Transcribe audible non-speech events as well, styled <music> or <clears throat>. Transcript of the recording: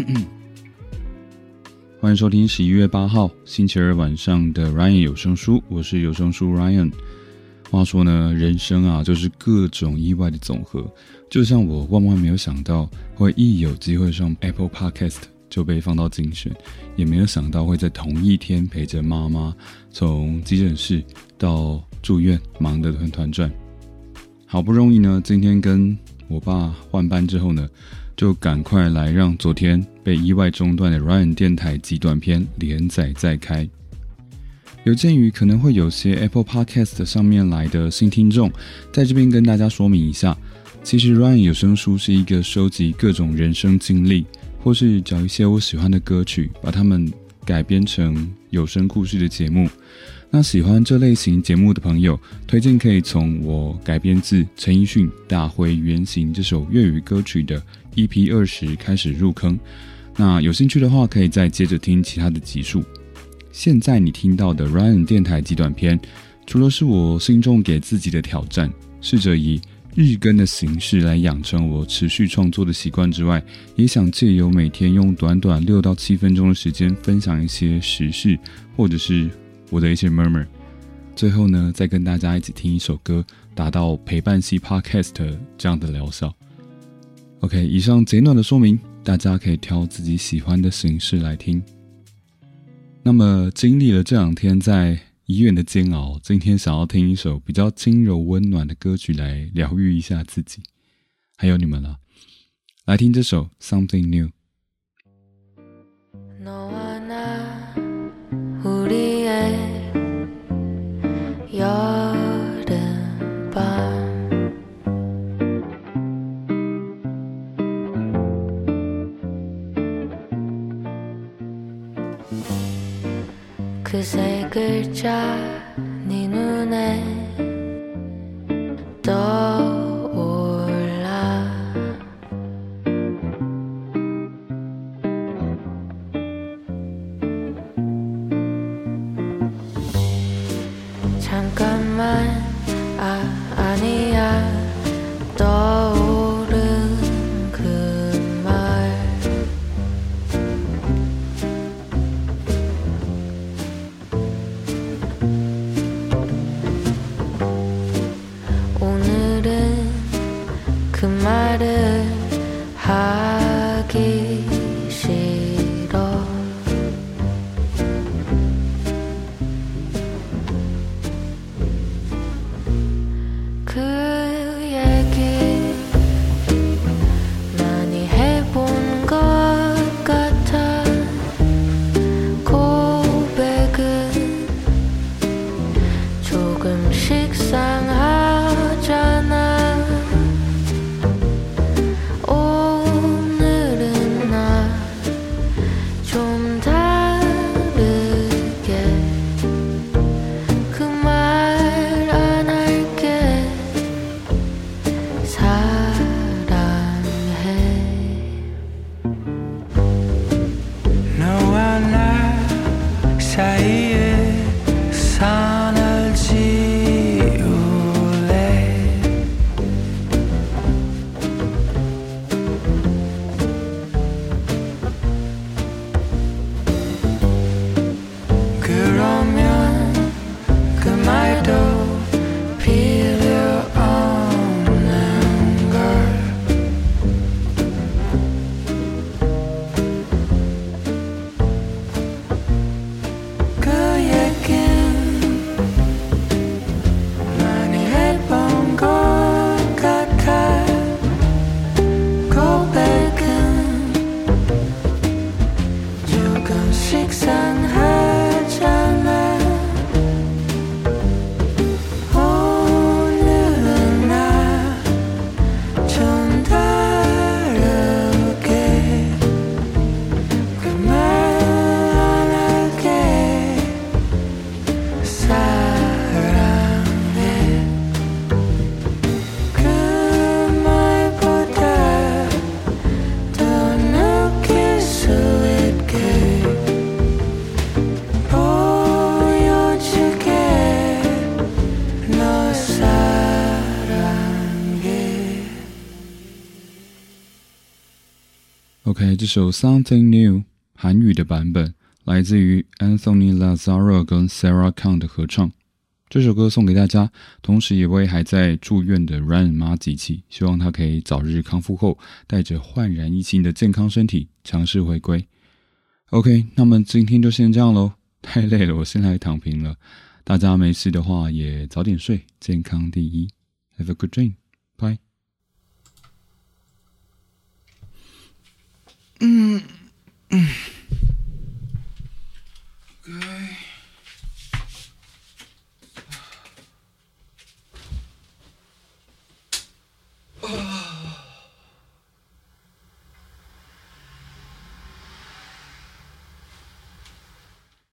<clears throat> 欢迎收听十一月八号星期二晚上的 Ryan 有声书，我是有声书 Ryan。话说呢，人生啊，就是各种意外的总和。就像我万万没有想到，会一有机会上 Apple Podcast 就被放到精选，也没有想到会在同一天陪着妈妈从急诊室到住院，忙得团团转。好不容易呢，今天跟我爸换班之后呢。就赶快来让昨天被意外中断的 Ryan 电台极短篇连载再开。有鉴于可能会有些 Apple Podcast 上面来的新听众，在这边跟大家说明一下，其实 Ryan 有声书是一个收集各种人生经历，或是找一些我喜欢的歌曲，把它们改编成有声故事的节目。那喜欢这类型节目的朋友，推荐可以从我改编自陈奕迅《大灰原型》这首粤语歌曲的 EP 二十开始入坑。那有兴趣的话，可以再接着听其他的集数。现在你听到的 Ryan 电台极短篇，除了是我心中给自己的挑战，试着以日更的形式来养成我持续创作的习惯之外，也想借由每天用短短六到七分钟的时间，分享一些时事，或者是。我的一些 murmur，最后呢，再跟大家一起听一首歌，达到陪伴系 podcast 这样的疗效。OK，以上简短的说明，大家可以挑自己喜欢的形式来听。那么，经历了这两天在医院的煎熬，今天想要听一首比较轻柔温暖的歌曲来疗愈一下自己，还有你们了。来听这首 Something New。 세 글자 네 눈에 떠올라. 잠깐만 아 아니 OK，这首 Something New 韩语的版本来自于 Anthony Lazaro 跟 Sarah Khan 的合唱。这首歌送给大家，同时也为还在住院的 Ryan 妈集气，希望他可以早日康复后，带着焕然一新的健康身体，强势回归。OK，那么今天就先这样喽，太累了，我先来躺平了。大家没事的话也早点睡，健康第一。Have a good dream，bye。嗯嗯。